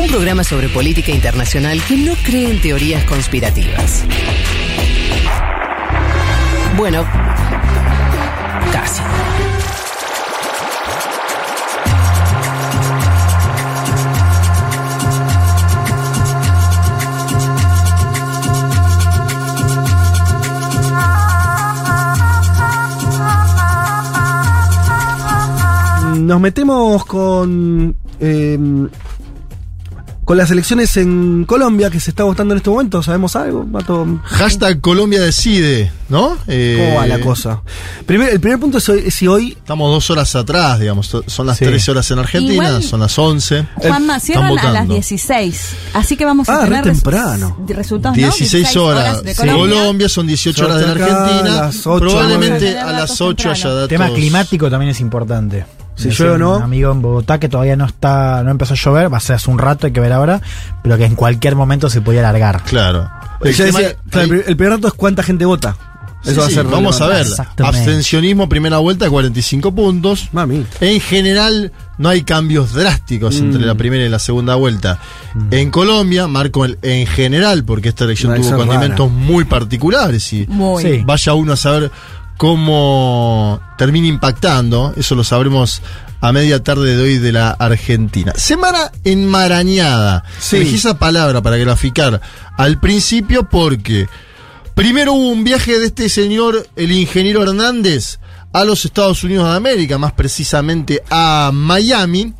Un programa sobre política internacional que no cree en teorías conspirativas. Bueno, casi. Nos metemos con eh, con las elecciones en Colombia que se está votando en este momento. ¿Sabemos algo? Mato? Hashtag Colombia decide, ¿no? Eh, ¿Cómo va la cosa? Primer- el primer punto es, hoy- es si hoy Estamos dos horas atrás, digamos. Son las Sí. 13 horas en Argentina, Igual- son las 11. Juanma, Están cierran a las votando. 16. Así que vamos a Ah, re tener res- temprano. de resultados, ¿no? 16 horas. de Sí. Colombia. Colombia. son 18 horas de Argentina. a las ocho, Probablemente nueve. a las 8 haya datos. El tema climático también es importante. Si llueve o no. Un amigo en Bogotá que todavía no está, no empezó a llover, va a ser hace un rato, hay que ver ahora, pero que en cualquier momento se podía alargar. Claro. El decía, claro, el, el primer dato es cuánta gente vota. Eso Sí, va a sí, ser vamos a ver. Abstencionismo, primera vuelta, 45 puntos. Mami. En general, no hay cambios drásticos Mm. entre la primera y la segunda vuelta. En Colombia, marco el en general, porque esta elección No, tuvo condimentos muy particulares y Muy. Sí. vaya uno a saber cómo termina impactando. Eso lo sabremos a media tarde de hoy de la Argentina. Semana enmarañada. Sí. Elegí esa palabra para graficar al principio porque primero hubo un viaje de este señor, el ingeniero Hernández, a los Estados Unidos de América, más precisamente a Miami.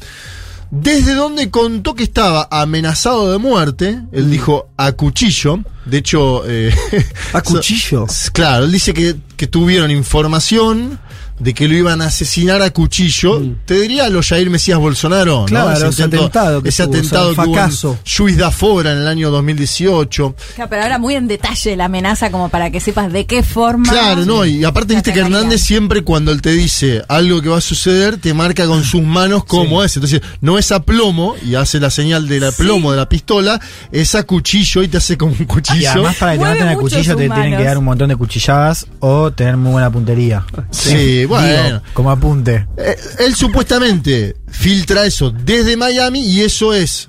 Desde donde contó que estaba amenazado de muerte, él Mm. dijo a cuchillo. De hecho, eh, A cuchillo. Claro, él dice que, que tuvieron información de que lo iban a asesinar a cuchillo. Te diría lo Jair Mesías Bolsonaro, Mm. Claro, ¿no? ese atentado que ese tuvo, atentado o sea, que hubo en fracaso. Juiz de Afora en el año 2018. Claro, pero ahora muy en detalle la amenaza como para que sepas de qué forma. Claro, no, y aparte te viste que. Hernández siempre cuando él te dice algo que va a suceder, te marca con sus manos cómo es. Entonces, no es a plomo y hace la señal del plomo de la pistola, es a cuchillo y te hace como un Y cuchillo. además para que te maten a cuchillo te tienen que dar un montón de cuchilladas o tener muy buena puntería. Sí, bueno. Digo, como apunte. Eh, él supuestamente filtra eso desde Miami y eso es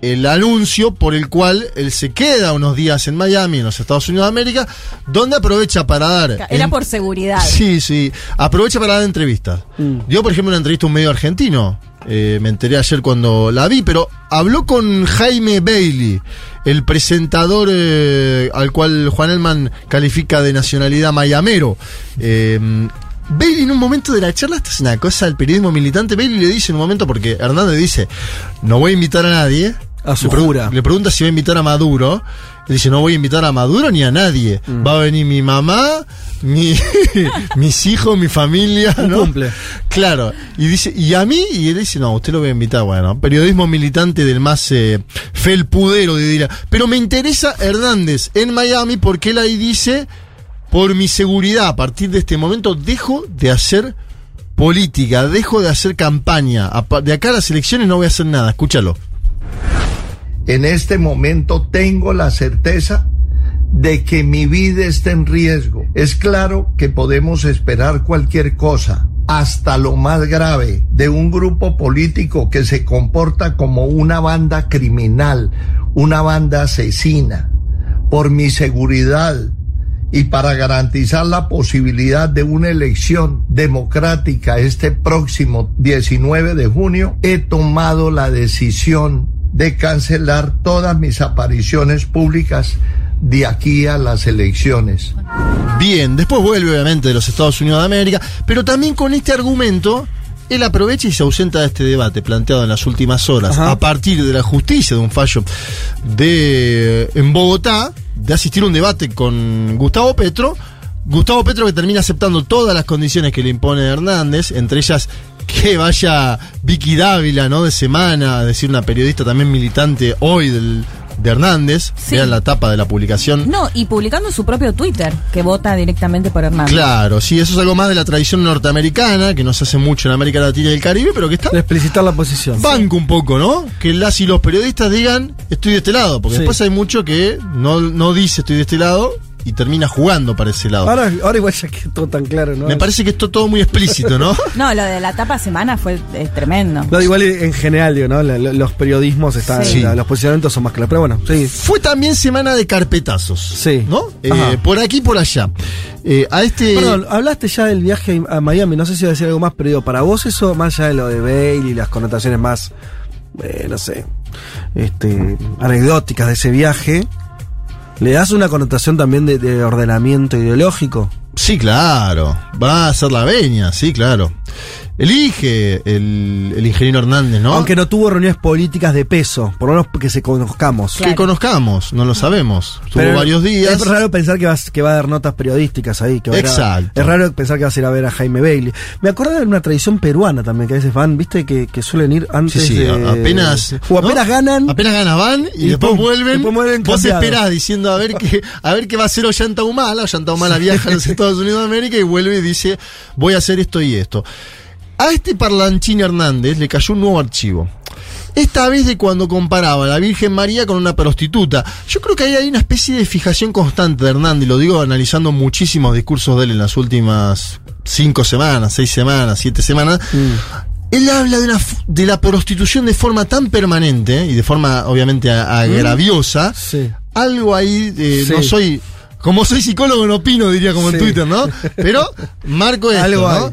el anuncio por el cual él se queda unos días en Miami, en los Estados Unidos de América, donde aprovecha para dar... Era en- por seguridad. Sí, sí. Aprovecha para dar entrevistas. Dio, por ejemplo, una entrevista a un medio argentino. Eh, me enteré ayer cuando la vi, pero habló con Jaime Bailey, el presentador eh, al cual Juan Elman califica de nacionalidad mayamero. Eh, Bailey en un momento de la charla, esta es una cosa del periodismo militante, Bailey le dice en un momento, porque Hernández dice, no voy a invitar a nadie. A su le, jura. le pregunta si va a invitar a Maduro. Él dice, no voy a invitar a Maduro ni a nadie. Mm. Va a venir mi mamá, mi, mis hijos, mi familia. ¿no? cumple. Claro. Y dice, ¿y a mí? Y él dice, no, usted lo voy a invitar. Bueno, periodismo militante del más eh, felpudero, diría. Pero me interesa Hernández en Miami porque él ahí dice, por mi seguridad, a partir de este momento, dejo de hacer política, dejo de hacer campaña. De acá a las elecciones no voy a hacer nada. Escúchalo. En este momento tengo la certeza de que mi vida está en riesgo. Es claro que podemos esperar cualquier cosa, hasta lo más grave, de un grupo político que se comporta como una banda criminal, una banda asesina. Por mi seguridad y para garantizar la posibilidad de una elección democrática este próximo 19 de junio, he tomado la decisión de cancelar todas mis apariciones públicas de aquí a las elecciones. Bien, después vuelve obviamente de los Estados Unidos de América, pero también con este argumento, él aprovecha y se ausenta de este debate planteado en las últimas horas, Ajá. a partir de la justicia, de un fallo de en Bogotá, de asistir a un debate con Gustavo Petro. Gustavo Petro que termina aceptando todas las condiciones que le impone Hernández, entre ellas que vaya Vicky Dávila, ¿no? De semana, es decir, una periodista también militante hoy del, de Hernández. Sí. Vean la tapa de la publicación. No, y publicando su propio Twitter, que vota directamente por Hernández. Claro, sí, eso es algo más de la tradición norteamericana, que no se hace mucho en América Latina y el Caribe, pero que está De explicitar la posición. banco un poco, ¿no? Que las y los periodistas digan, estoy de este lado, porque Sí. después hay mucho que no, no dice estoy de este lado, y termina jugando para ese lado. Ahora, ahora igual ya que todo tan claro, ¿no? Me parece que esto todo muy explícito, ¿no? No, lo de la tapa semana fue eh, tremendo. No, igual en general, digo, ¿no? La- la- los periodismos están, Sí. la- los posicionamientos son más claros. Pero bueno, sí. Fue también semana de carpetazos. Sí. ¿No? Eh, por aquí y por allá. Eh, a este. Perdón, hablaste ya del viaje a Miami, no sé si iba a decir algo más, pero digo, para vos eso, más allá de lo de Bale y las connotaciones más, eh, no sé, este, anecdóticas de ese viaje, ¿le das una connotación también de, de ordenamiento ideológico? Sí, claro. Va a ser la veña, sí, claro. Elige el, el ingeniero Hernández, ¿no? Aunque no tuvo reuniones políticas de peso, por lo menos que se conozcamos. que conozcamos, no lo sabemos. Tuvo Pero varios días. Es raro pensar que va, que va a dar notas periodísticas ahí. Que va a- Exacto. es raro pensar que vas a ir a ver a Jaime Bailey. Me acuerdo de una tradición peruana también, que a veces van, viste, que, que suelen ir antes Sí, sí, de... apenas. O apenas ¿no? ganan. Apenas ganan, van y, Y después pum, vuelven. después vuelven vos esperás diciendo a ver qué, a ver qué va a hacer Ollanta Humala. Ollanta Humala viaja a los Estados Unidos de América y vuelve y dice: Voy a hacer esto y esto. A este parlanchín Hernández le cayó un nuevo archivo. Esta vez de cuando comparaba a la Virgen María con una prostituta. Yo creo que ahí hay una especie de fijación constante de Hernández, lo digo analizando muchísimos discursos de él en las últimas cinco semanas, seis semanas, siete semanas. Él habla de, una, f- de la prostitución de forma tan permanente y de forma obviamente agraviosa. Sí. Algo ahí, eh, Sí. no soy, como soy psicólogo no opino, diría como en. Twitter, ¿no? Pero marco esto, Algo ¿no?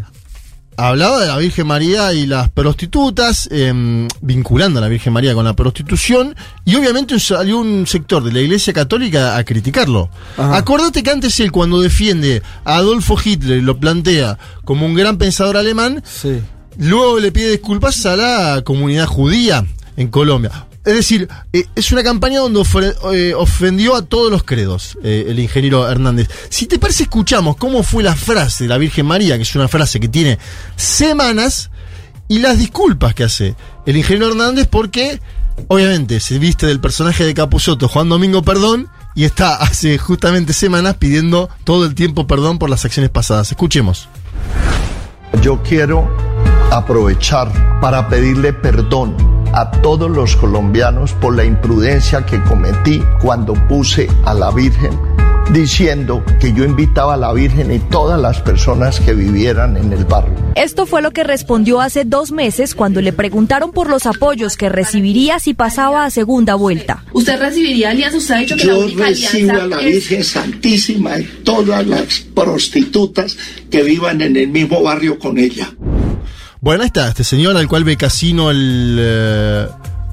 Hablaba de la Virgen María y las prostitutas, em, vinculando a la Virgen María con la prostitución, y obviamente salió un sector de la Iglesia Católica a criticarlo. Ajá. Acordate que antes él, cuando defiende a Adolfo Hitler y lo plantea como un gran pensador alemán, Sí. Luego le pide disculpas a la comunidad judía en Colombia. Es decir, eh, es una campaña donde eh, ofendió a todos los credos, eh, el ingeniero Hernández. Si te parece, escuchamos cómo fue la frase de la Virgen María, que es una frase que tiene semanas, y las disculpas que hace el ingeniero Hernández porque, obviamente, se viste del personaje de Capuzoto, Juan Domingo Perdón, y está hace justamente semanas pidiendo todo el tiempo perdón por las acciones pasadas. Escuchemos. Yo quiero aprovechar para pedirle perdón a todos los colombianos por la imprudencia que cometí cuando puse a la Virgen diciendo que yo invitaba a la Virgen y todas las personas que vivieran en el barrio. Esto fue lo que respondió hace dos meses cuando le preguntaron por los apoyos que recibiría si pasaba a segunda vuelta. ¿Usted recibiría alianza? Usted ha dicho que la Yo única recibo alianza a la es- Virgen Santísima y todas las prostitutas que vivan en el mismo barrio con ella. Bueno, ahí está, este señor al cual Becasino, el eh,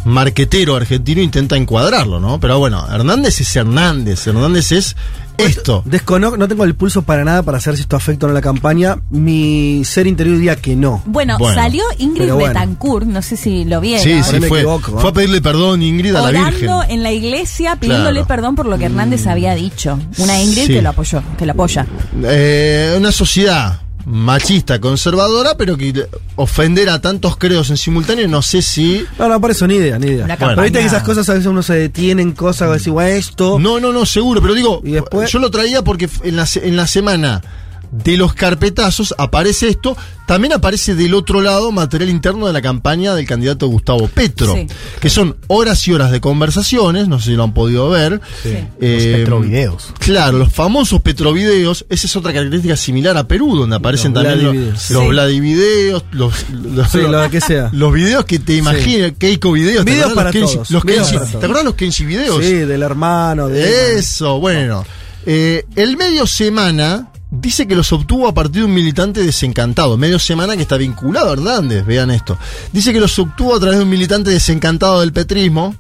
marquetero argentino, intenta encuadrarlo, ¿no? Pero bueno, Hernández es Hernández, Hernández es esto. Desconozco, no tengo el pulso para nada para saber si esto afecta o no la campaña. Mi ser interior diría que no. Bueno, Bueno. salió Ingrid bueno. Betancourt, no sé si lo vieron. Sí, sí, fue, equivoco, ¿eh? fue a pedirle perdón Ingrid a la Virgen. En la iglesia pidiéndole Claro. perdón por lo que Hernández había dicho. Una Ingrid Sí. que lo apoyó, que lo apoya. Eh, una sociedad machista, conservadora, pero que ofender a tantos credos en simultáneo, no sé si... No, no, por eso ni idea, ni idea. Pero viste que esas cosas a veces uno se detiene en cosas, decir, bueno, esto. No, no, no, seguro, pero digo, Y después- yo lo traía porque en la, se- en la semana de los carpetazos aparece esto, también aparece del otro lado material interno de la campaña del candidato Gustavo Petro, Sí. que son horas y horas de conversaciones, no sé si lo han podido ver. Eh, Los petrovideos. Claro, los famosos petrovideos, esa es otra característica similar a Perú, donde aparecen Los también los, Vladivideos. los Sí. Los, los, Sí, lo que sea. los videos que te imaginas, Keiko videos, ¿te Videos para todos, los videos para todos. ¿Te acordás los Kenshi videos? Sí, del hermano, de. Eso, bueno. Eh, el medio semana dice que los obtuvo a partir de un militante desencantado. Medio semana que está vinculado a Hernández, vean esto. Dice que los obtuvo a través de un militante desencantado del petrismo,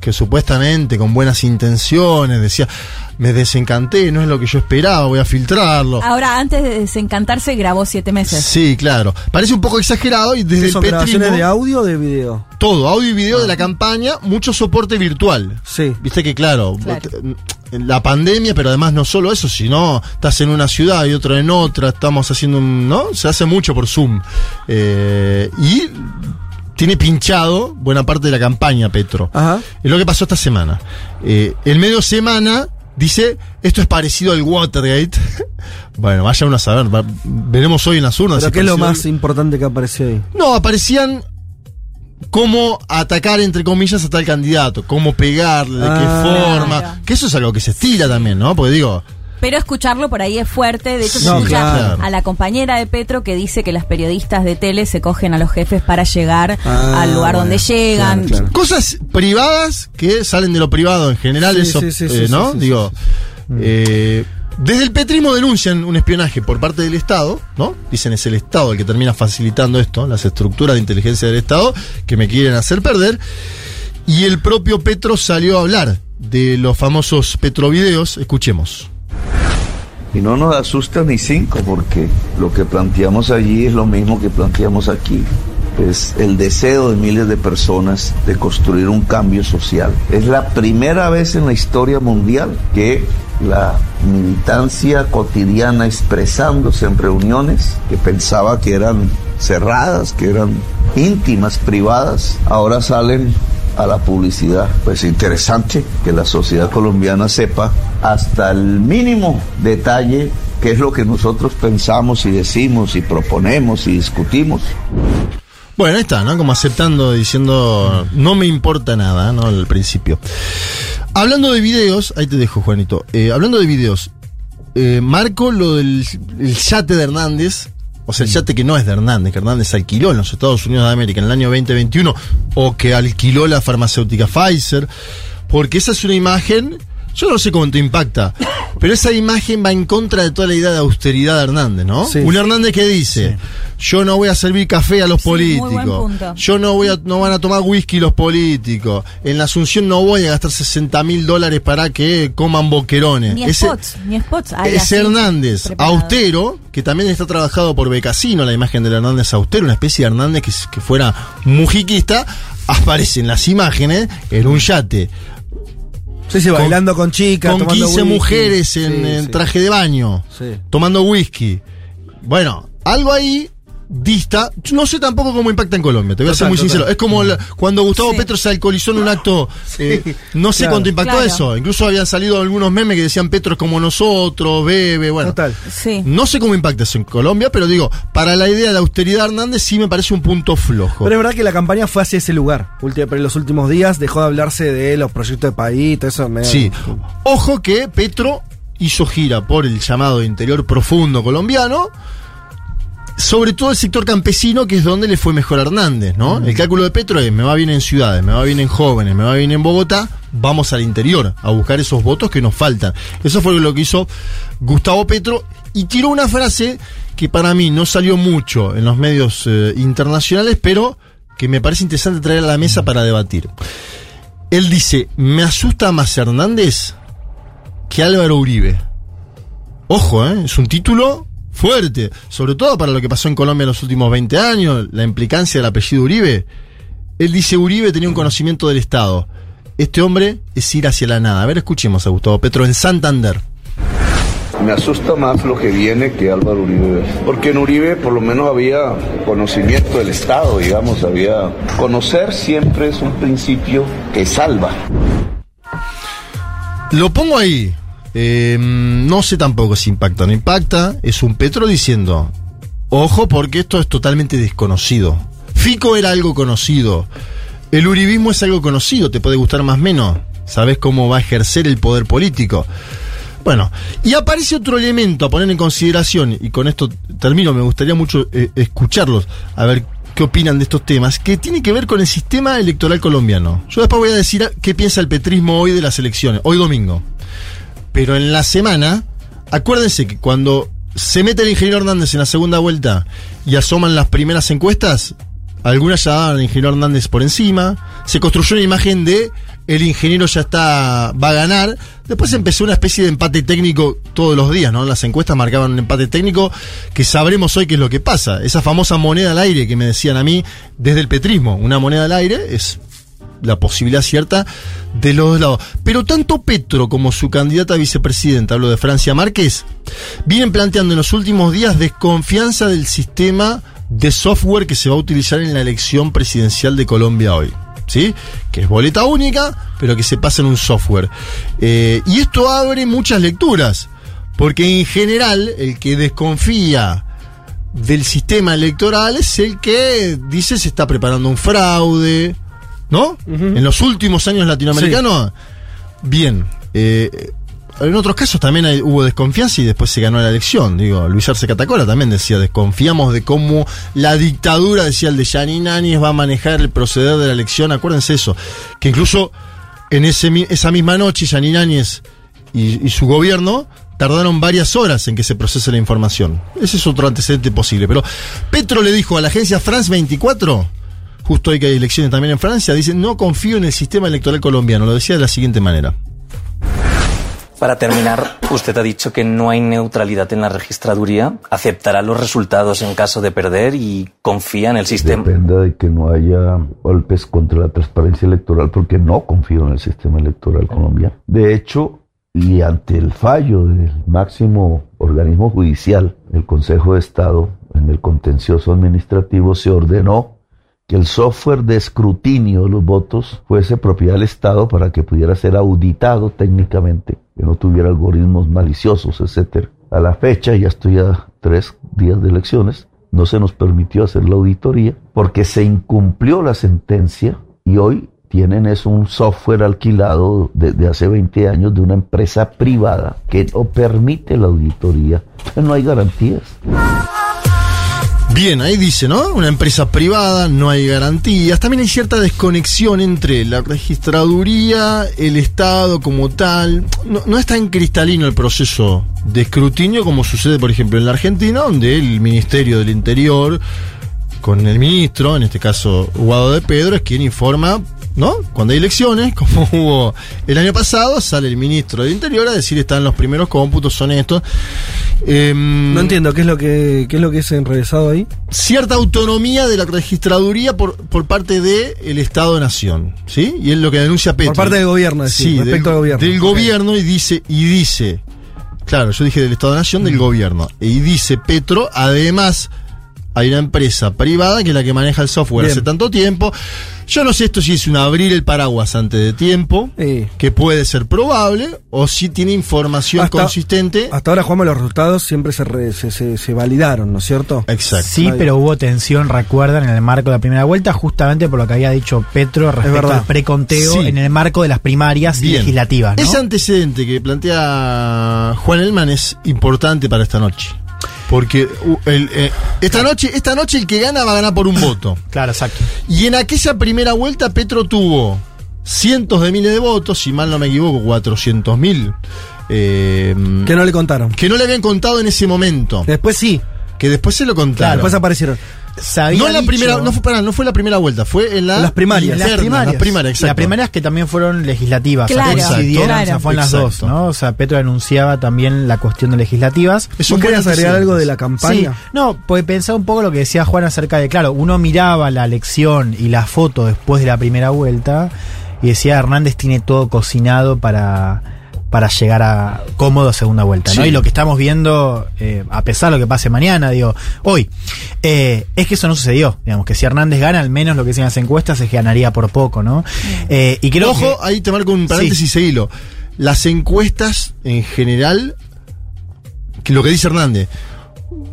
que supuestamente con buenas intenciones decía, me desencanté, no es lo que yo esperaba, voy a filtrarlo. Ahora, antes de desencantarse, grabó siete meses. Sí, claro. Parece un poco exagerado y desde ¿Qué el son petrismo, grabaciones de audio o de video? todo, audio y video de la campaña, mucho soporte virtual. Sí. Viste que claro, Claro. La pandemia, pero además no solo eso, sino estás en una ciudad y otra en otra, estamos haciendo un, ¿no? Se hace mucho por Zoom. Eh, y tiene pinchado buena parte de la campaña Petro. Ajá. Es lo que pasó esta semana. Eh, el medio semana dice, esto es parecido al Watergate. bueno, vaya uno a saber, va- veremos hoy en las urnas. Pero si ¿qué es lo más importante que apareció ahí? no, aparecían cómo atacar, entre comillas, a tal candidato, cómo pegarle, de Ah. qué forma. Claro. Que eso es algo que se estila también, ¿no? Porque digo, Pero escucharlo por ahí es fuerte. De hecho, se No, escucha claro. a la compañera de Petro que dice que las periodistas de tele se cogen a los jefes para llegar Ah, al lugar bueno, donde llegan. claro, claro. Cosas privadas que salen de lo privado en general, Sí, eso, sí, sí, eh, sí, ¿no? sí, sí, Digo, eh, desde el petrismo denuncian un espionaje por parte del Estado, ¿no? Dicen es el Estado el que termina facilitando esto, las estructuras de inteligencia del Estado que me quieren hacer perder. Y el propio Petro salió a hablar de los famosos Petrovideos. Escuchemos. Y no nos asusta ni cinco, porque lo que planteamos allí es lo mismo que planteamos aquí. Es el deseo de miles de personas de construir un cambio social. Es la primera vez en la historia mundial que la militancia cotidiana expresándose en reuniones que pensaba que eran cerradas, que eran íntimas, privadas, ahora salen a la publicidad. Pues interesante que la sociedad colombiana sepa hasta el mínimo detalle qué es lo que nosotros pensamos y decimos y proponemos y discutimos. Bueno, ahí está, ¿no? Como aceptando, diciendo, no me importa nada, ¿no? Al principio. Hablando de videos, ahí te dejo, Juanito. Eh, hablando de videos, eh, marco lo del el yate de Hernández, o sea, el yate que no es de Hernández, que Hernández alquiló en los Estados Unidos de América en el año 2021, o que alquiló la farmacéutica Pfizer, porque esa es una imagen, yo no sé cómo te impacta, pero esa imagen va en contra de toda la idea de austeridad de Hernández, ¿no? Sí. Un Hernández que dice, yo no voy a servir café a los Sí, muy buen políticos, punto. yo no voy a, no van a tomar whisky los políticos, en la Asunción no voy a gastar 60 mil dólares para que coman boquerones. Ni Ese- spots, ni spots. hay ese Hernández austero, que también está trabajado por Becasino, la imagen del Hernández austero, una especie de Hernández que, que fuera mujiquista, aparece en las imágenes en un yate Sí, sí, bailando con chicas. con tomando 15 whisky. mujeres en, Sí, en traje de baño, Sí. tomando whisky. Bueno, algo ahí dista. No sé tampoco cómo impacta en Colombia, te voy a ser muy total. sincero. Es como la- cuando Gustavo Sí. Petro se alcoholizó en un acto. eh, no sé claro. cuánto impactó Claro. eso. Incluso habían salido algunos memes que decían Petro es como nosotros, bebe, bueno. Total. Sí. No sé cómo impacta eso en Colombia, pero digo, para la idea de austeridad Hernández sí me parece un punto flojo. Pero es verdad que la campaña fue hacia ese lugar. Pero en los últimos días dejó de hablarse de los proyectos de país, todo eso. me- Sí. Ojo que Petro hizo gira por el llamado interior profundo colombiano. Sobre todo el sector campesino, que es donde le fue mejor a Hernández, ¿no? El cálculo de Petro es, me va bien en ciudades, me va bien en jóvenes, me va bien en Bogotá, vamos al interior a buscar esos votos que nos faltan. Eso fue lo que hizo Gustavo Petro y tiró una frase que para mí no salió mucho en los medios eh, internacionales, pero que me parece interesante traer a la mesa para debatir. Él dice, me asusta más Hernández que Álvaro Uribe. Ojo, ¿eh? es un título fuerte, sobre todo para lo que pasó en Colombia en los últimos 20 años, la implicancia del apellido Uribe. Él dice, Uribe tenía un conocimiento del Estado. Este hombre es ir hacia la nada. A ver, escuchemos a Gustavo Petro en Santander. Me asusta más lo que viene que Álvaro Uribe. Porque en Uribe por lo menos había conocimiento del Estado, digamos, había... Conocer siempre es un principio que salva. Lo pongo ahí. Eh, no sé tampoco si impacta o no impacta. Es un Petro diciendo, ojo porque esto es totalmente desconocido. Fico era algo conocido. El uribismo es algo conocido, te puede gustar más o menos. Sabes cómo va a ejercer el poder político. Bueno, y aparece otro elemento a poner en consideración, y con esto termino, me gustaría mucho eh, escucharlos, a ver qué opinan de estos temas, que tiene que ver con el sistema electoral colombiano. Yo después voy a decir qué piensa el petrismo hoy de las elecciones, hoy domingo. Pero en la semana, acuérdense que cuando se mete el ingeniero Hernández en la segunda vuelta y asoman las primeras encuestas, algunas ya daban al ingeniero Hernández por encima, se construyó una imagen de el ingeniero ya está, va a ganar. Después empezó una especie de empate técnico todos los días, ¿no? Las encuestas marcaban un empate técnico que sabremos hoy qué es lo que pasa. Esa famosa moneda al aire que me decían a mí desde el petrismo, una moneda al aire es la posibilidad cierta de los dos lados. Pero tanto Petro como su candidata a vicepresidenta, hablo de Francia Márquez, vienen planteando en los últimos días desconfianza del sistema de software que se va a utilizar en la elección presidencial de Colombia hoy. ¿Sí? Que es boleta única, pero que se pasa en un software. Eh, y esto abre muchas lecturas, porque en general el que desconfía del sistema electoral es el que dice se está preparando un fraude, ¿no? En los últimos años latinoamericanos, bien. eh, en otros casos también hay- hubo desconfianza y después se ganó la elección. Digo, Luis Arce Catacola también decía, desconfiamos de cómo la dictadura, decía el de Yanin Áñez, va a manejar el proceder de la elección. Acuérdense eso, que incluso en ese, esa misma noche Yanin Áñez y, y su gobierno tardaron varias horas en que se procese la información. Ese es otro antecedente posible. Pero Petro le dijo a la agencia France 24, justo hoy que hay elecciones también en Francia, dice, no confío en el sistema electoral colombiano. Lo decía de la siguiente manera. Para terminar, usted ha dicho que no hay neutralidad en la registraduría. ¿Aceptará los resultados en caso de perder y confía en el sistema? Depende de que no haya golpes contra la transparencia electoral porque no confío en el sistema electoral colombiano. De hecho, y ante el fallo del máximo organismo judicial, el Consejo de Estado, en el contencioso administrativo, se ordenó que el software de escrutinio de los votos fuese propiedad del Estado para que pudiera ser auditado técnicamente, que no tuviera algoritmos maliciosos, etcétera. A la fecha, ya estoy a tres días de elecciones, no se nos permitió hacer la auditoría porque se incumplió la sentencia y hoy tienen es un software alquilado desde hace 20 años de una empresa privada que no permite la auditoría. No hay garantías. Bien, ahí dice, ¿no? Una empresa privada, no hay garantías. También hay cierta desconexión entre la registraduría, el Estado como tal. No, no es tan cristalino el proceso de escrutinio como sucede, por ejemplo, en la Argentina, donde el Ministerio del Interior, con el ministro, en este caso Guado de Pedro, es quien informa, ¿no? Cuando hay elecciones, como hubo el año pasado, sale el ministro del Interior a decir están los primeros cómputos, son estos. Em, No entiendo qué es lo que qué es lo que es enrevesado ahí. cierta autonomía de la registraduría por, por parte del el Estado-Nación, ¿sí? Y es lo que denuncia Petro. Por parte del gobierno, es decir, sí, respecto del, al gobierno. Del gobierno y dice, y dice, claro, yo dije del Estado-Nación, Mm. del gobierno. Y dice Petro, además, hay una empresa privada que es la que maneja el software Bien. hace tanto tiempo. Yo no sé esto si es un abrir el paraguas antes de tiempo, Sí. que puede ser probable, o si tiene información Hasta- consistente. Hasta ahora, Juanma, los resultados siempre se, re- se, se- se validaron, ¿no es cierto? Exacto. Sí, Ahí. pero hubo tensión, recuerdan, en el marco de la primera vuelta, justamente por lo que había dicho Petro respecto al preconteo Sí. en el marco de las primarias Bien. legislativas. ¿no? Ese antecedente que plantea Juan Elman es importante para esta noche. Porque uh, el, eh, esta noche, esta noche el que gana va a ganar por un voto. Claro, exacto. Y en aquella primera vuelta Petro tuvo cientos de miles de votos, si mal no me equivoco, 400 mil. eh, Que no le contaron. que no le habían contado en ese momento. Después sí, Que después se lo contaron. después aparecieron. Se había no en la dicho- primera, no fue, pará, no fue la primera vuelta, fue en la las primarias. interna, las primarias. Las primarias, exacto. Las primarias que también fueron legislativas. o sea, Claro, coincidieron, claro. o sea, fue en las dos, ¿no? O sea, Petro anunciaba también la cuestión de legislativas. Es ¿Vos un buen querías agregar algo de la Sí, campaña? no, pues pensaba un poco lo que decía Juan acerca de, claro, uno miraba la elección y la foto después de la primera vuelta y decía Hernández tiene todo cocinado para, para llegar a cómodo a segunda vuelta, ¿no? Y lo que estamos viendo, eh, a pesar de lo que pase mañana, digo, hoy, eh, es que eso no sucedió, digamos, que si Hernández gana, al menos lo que dicen las encuestas es que ganaría por poco, ¿no? Eh, y creo Ojo, que- ahí te marco un paréntesis, seguilo. Las encuestas en general, que lo que dice Hernández,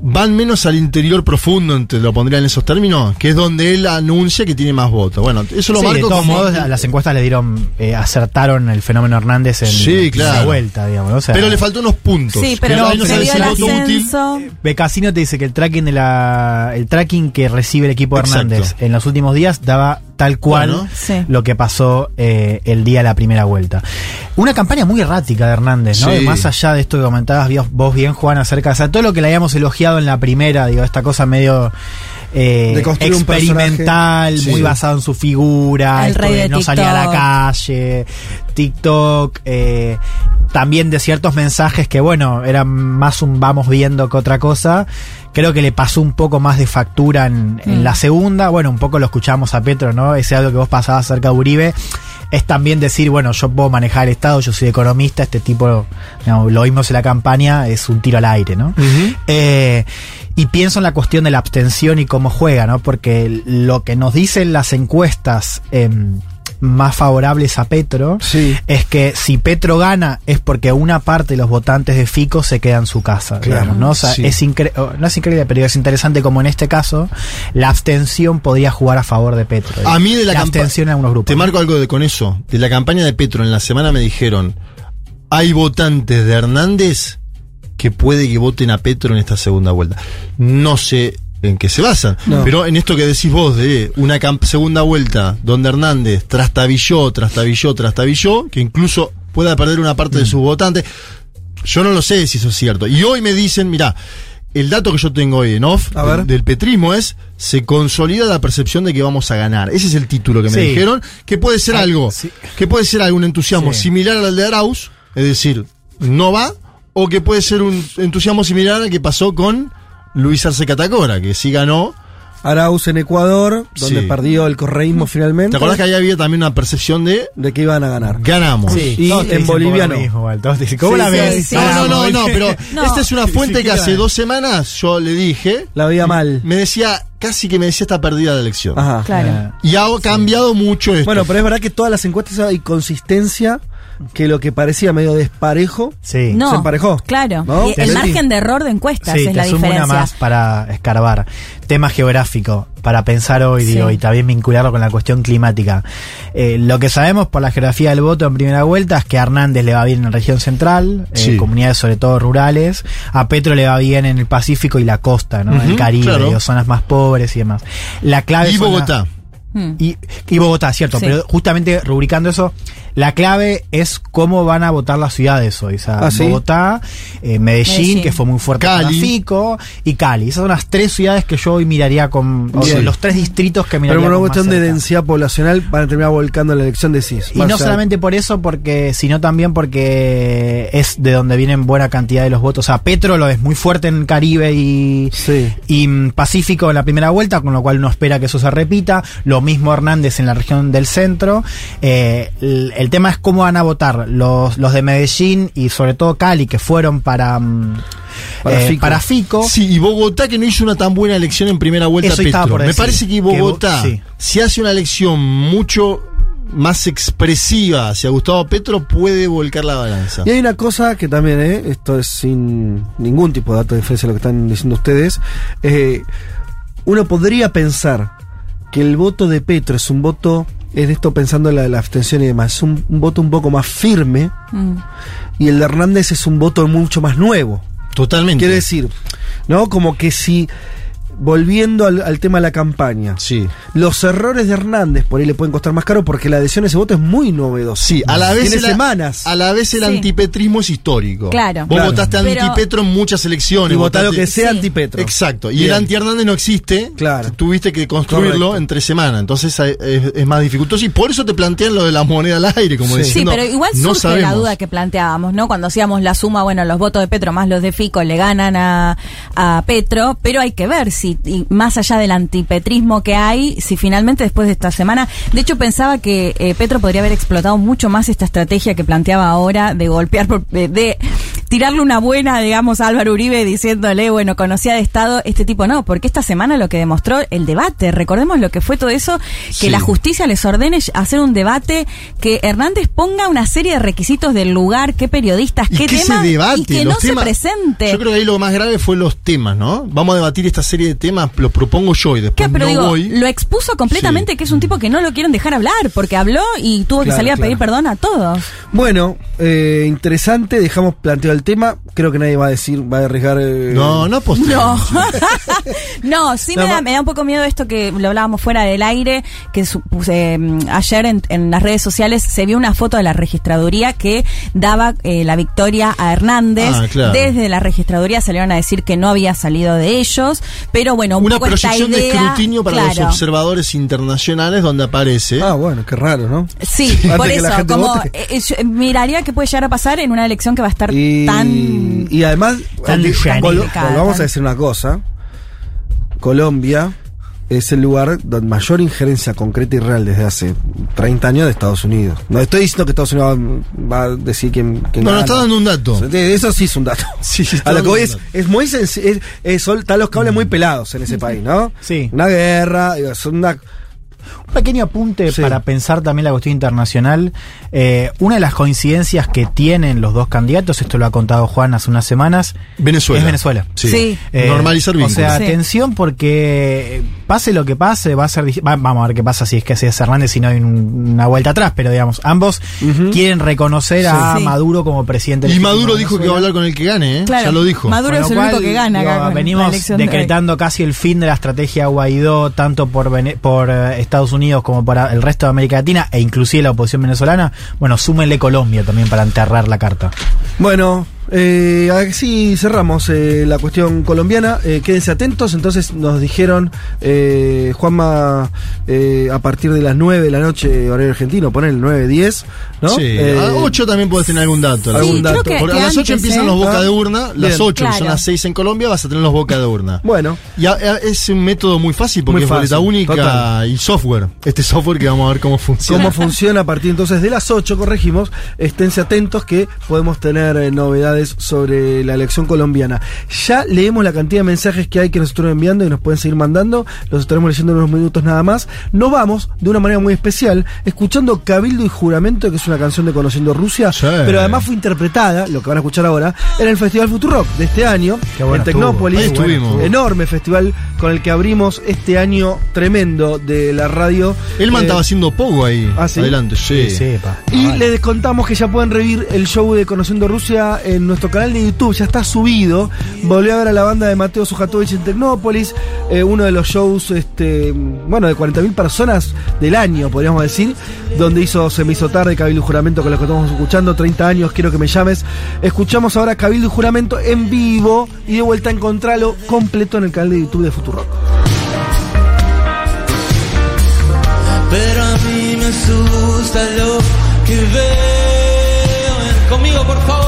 van menos al interior profundo, te lo pondría en esos términos, que es donde él anuncia que tiene más votos. Bueno, eso lo Sí, de marco todos como- modos, a- las encuestas le dieron, eh, acertaron el fenómeno Hernández en Sí, claro. la vuelta, digamos. ¿no? O sea, Pero le faltó unos puntos. Sí, pero no se sabe dio si el es voto útil. ascenso. Becasino te dice que el tracking de la el tracking que recibe el equipo de. Hernández en los últimos días daba tal cual Bueno. Sí. lo que pasó eh, el día de la primera vuelta. Una campaña muy errática de Hernández, ¿no? Sí. Más allá de esto que comentabas vos- vos bien, Juan, acerca de o sea, todo lo que le habíamos elogiado en la primera, digo, esta cosa medio eh, De construir un experimental, personaje. muy Sí. basado en su figura, El esto rey de de no salir a la calle, TikTok, eh, también de ciertos mensajes que, bueno, eran más un vamos viendo que otra cosa. Creo que le pasó un poco más de factura en, en Mm. la segunda. Bueno, un poco lo escuchamos a Petro, ¿no? Ese algo que vos pasabas acerca de Uribe. Es también decir, bueno, yo puedo manejar el Estado, yo soy economista, este tipo, lo vimos en la campaña, es un tiro al aire, ¿no? Eh, y pienso en la cuestión de la abstención y cómo juega, ¿no? Porque lo que nos dicen las encuestas em, más favorables a Petro Sí. es que si Petro gana es porque una parte de los votantes de Fico se queda en su casa, Claro, digamos, ¿no? O sea, sí. es incre- o, no es increíble, pero es interesante como en este caso la abstención podría jugar a favor de Petro. A mí de la, abstención en algunos grupos. Te marco algo de con eso. De la campaña de Petro en la semana me dijeron, hay votantes de Hernández que puede que voten a Petro en esta segunda vuelta. No sé en qué se basan, No. pero en esto que decís vos de una segunda vuelta donde Hernández trastabilló, trastabilló, trastabilló, que incluso pueda perder una parte de Mm. sus votantes, yo no lo sé si eso es cierto. Y hoy me dicen, mira, el dato que yo tengo hoy en off del, del petrismo es se consolida la percepción de que vamos a ganar. Ese es el título que me Sí. dijeron, que puede ser Ah, algo, sí. que puede ser algún entusiasmo Sí. similar al de Arauz, es decir, no va, o que puede ser un entusiasmo similar al que pasó con Luis Arce Catacora, que sí ganó. Arauz en Ecuador, donde Sí. perdió el correísmo finalmente. ¿Te acordás que ahí había también una percepción de De que iban a ganar. ganamos? Y todos te en boliviano. mismo, todos dicen, ¿Cómo Sí, la sí, ves? sí. No, no, no, pero No. esta es una fuente Sí, que sí, hace dos semanas yo le dije, La veía mal. me decía, casi que me decía esta perdida de elección. Ajá. Claro. Y ha cambiado mucho esto. Bueno, pero es verdad que todas las encuestas hay consistencia que lo que parecía medio desparejo Sí. No. se emparejó. Claro. ¿No? Y el margen de error de encuestas Sí, es te la diferencia. una más para escarbar. Tema geográfico, para pensar hoy, Sí. digo, y también vincularlo con la cuestión climática. Eh, lo que sabemos por la geografía del voto en primera vuelta es que a Hernández le va bien en la región central, eh, Sí. comunidades sobre todo rurales, a Petro le va bien en el Pacífico y la costa, ¿no? El Caribe, claro. digo, zonas más pobres y demás. La clave y la- Bogotá. Hmm. y, y Bogotá, cierto, Sí. pero justamente rubricando eso, la clave es cómo van a votar las ciudades hoy. O sea, Ah, ¿sí? Bogotá, eh, Medellín, Medellín. que fue muy fuerte Cali. y Cali. Esas son las tres ciudades que yo hoy miraría con. o sea, Bien. los tres distritos que Pero miraría por una con más cuestión de densidad poblacional van a terminar volcando la elección de CIS. Y no solamente por eso, porque sino también porque es de donde vienen buena cantidad de los votos. O sea, Petro lo es muy fuerte en Caribe y, Sí. y mm, Pacífico en la primera vuelta, con lo cual uno espera que eso se repita. Lo mismo Hernández en la región del centro. Eh, el, el tema es cómo van a votar los, los de Medellín y sobre todo Cali, que fueron para, mm, Para eh, Fico. para Fico. Sí, y Bogotá que no hizo una tan buena elección en primera vuelta Eso estaba Petro. por Me parece que que Bo- Bogotá, sí. si hace una elección mucho más expresiva hacia Gustavo Petro, puede volcar la balanza. Y hay una cosa que también, ¿eh? esto es sin ningún tipo de dato de diferencia a lo que están diciendo ustedes. eh, uno podría pensar que el voto de Petro es un voto, es esto pensando en la, la abstención y demás, es un, un voto un poco más firme Mm. y el de Hernández es un voto mucho más nuevo. Totalmente. Quiere decir, ¿no? Como que si, volviendo al, al tema de la campaña, Sí. los errores de Hernández por ahí le pueden costar más caro porque la adhesión a ese voto es muy novedosa. Sí, a la vez Tiene semanas. A la vez el Sí. antipetrismo es histórico. Claro. Vos Claro. votaste Pero- antipetro en muchas elecciones. y votar lo votaste- que sea Sí. antipetro. Exacto. Y Bien. el anti-Hernández no existe. Claro. Tuviste que construirlo Correcto. en tres semanas. Entonces es, es más dificultoso. Y por eso te plantean lo de la moneda al aire, como Sí. Sí, pero igual no surge sabemos. la duda que planteábamos, ¿no? Cuando hacíamos la suma, bueno, los votos de Petro más los de Fico le ganan a, a Petro, pero hay que ver si, y más allá del antipetrismo que hay, si finalmente después de esta semana, de hecho pensaba que eh, Petro podría haber explotado mucho más esta estrategia que planteaba ahora de golpear, por- de, de tirarle una buena, digamos, a Álvaro Uribe diciéndole, bueno, conocía de Estado, este tipo no, porque esta semana lo que demostró el debate, recordemos lo que fue todo eso, que Sí. la justicia les ordene hacer un debate, que Hernández ponga una serie de requisitos del lugar, qué periodistas, Y qué que temas, se debate, y que los no temas- se presente. Yo creo que ahí lo más grave fue los temas, ¿no? Vamos a debatir esta serie de temas, lo propongo yo y ¿Qué? después Pero no digo, voy. lo expuso completamente Sí. que es un tipo que no lo quieren dejar hablar, porque habló y tuvo que salir a pedir perdón a todos. Bueno, eh, interesante, dejamos planteado el tema. Creo que nadie va a decir, va a arriesgar. eh, No, no apostemos. No, no, sí No, me, da, me da un poco miedo esto que lo hablábamos fuera del aire, que su- puse, mm, ayer en, en las redes sociales se vio una foto de la registraduría que daba eh, la victoria a Hernández. Ah, claro. Desde la registraduría salieron a decir que no había salido de ellos, pero bueno, un Una poco esta proyección de escrutinio para los observadores internacionales donde aparece. Ah, bueno, qué raro, ¿no? Sí, por eso, como eh, yo miraría que puede llegar a pasar en una elección que va a estar Y, tan y además, Tan eh. Colo- Tan- volvamos a decir una cosa. Colombia es el lugar donde mayor injerencia concreta y real desde hace 30 años de Estados Unidos. No estoy diciendo que Estados Unidos va, va a decir quién, quién No, no está dando un dato. Eso sí es un dato. Sí, a lo que voy es, es muy sencillo. Es, es- están los cables muy pelados en ese país, ¿no? Sí. Una guerra, son una- pequeño apunte Sí. para pensar también la cuestión internacional. Eh, una de las coincidencias que tienen los dos candidatos, esto lo ha contado Juan hace unas semanas, Venezuela. es Venezuela. Sí. Sí. Eh, Normalizar O vínculos. sea, Sí. atención porque pase lo que pase, va a ser. va- vamos a ver qué pasa si es que es Hernández y no hay un- una vuelta atrás, pero digamos, ambos quieren reconocer a Sí. Maduro como presidente. Y Maduro dijo que va a hablar con el que gane, ¿eh? Claro, ya lo dijo. Maduro es el único que gana digo, acá venimos de decretando casi el fin de la estrategia Guaidó, tanto por, Vene- por eh, Estados Unidos como por el resto de América Latina, e inclusive la oposición venezolana. Bueno, súmenle Colombia también para enterrar la carta. Bueno, eh, así cerramos eh, la cuestión colombiana. Eh, quédense atentos. Entonces nos dijeron, eh, Juanma, a partir de las 9 de la noche, horario argentino, poner el 9, 10, ¿no? Sí, a 8 también puedes tener algún dato. Algún dato. creo que, Porque que a las 8 antes, empiezan los boca de urna, las bien. 8 que son Claro. las 6 en Colombia, vas a tener los boca de urna. Bueno, Y a- a- es un método muy fácil porque Muy es boleta fácil, única total. y software. Este software que vamos a ver cómo funciona. cómo funciona a partir entonces de las 8, corregimos. Esténse atentos que podemos tener eh, novedades sobre la elección colombiana. Ya leemos la cantidad de mensajes que hay que nos estuvieron enviando y nos pueden seguir mandando. Los estaremos leyendo en unos minutos nada más. Nos vamos de una manera muy especial escuchando Cabildo y Juramento, que es una canción de Conociendo Rusia, Sí. pero además fue interpretada, lo que van a escuchar ahora, en el Festival Futurock de este año, en Tecnópolis. estuvo. Ahí estuvimos. Enorme festival con el que abrimos este año tremendo de la radio. Elman Eh, estaba haciendo poco ahí. ¿Ah, sí? Adelante, sí. pa. y Ah, vale. les contamos que ya pueden revivir el show de Conociendo Rusia en nuestro canal de YouTube, ya está subido. Volvió a ver a la banda de Mateo Sujatovich en Tecnópolis, eh, uno de los shows, este, bueno, de 40.000 personas del año, podríamos decir, donde hizo Se me hizo tarde, Cabildo y Juramento, con los que estamos escuchando, 30 años, quiero que me llames. Escuchamos ahora Cabildo y Juramento en vivo y de vuelta a encontrarlo completo en el canal de YouTube de Futuro. Pero a mí me asusta lo que veo. Conmigo, por favor.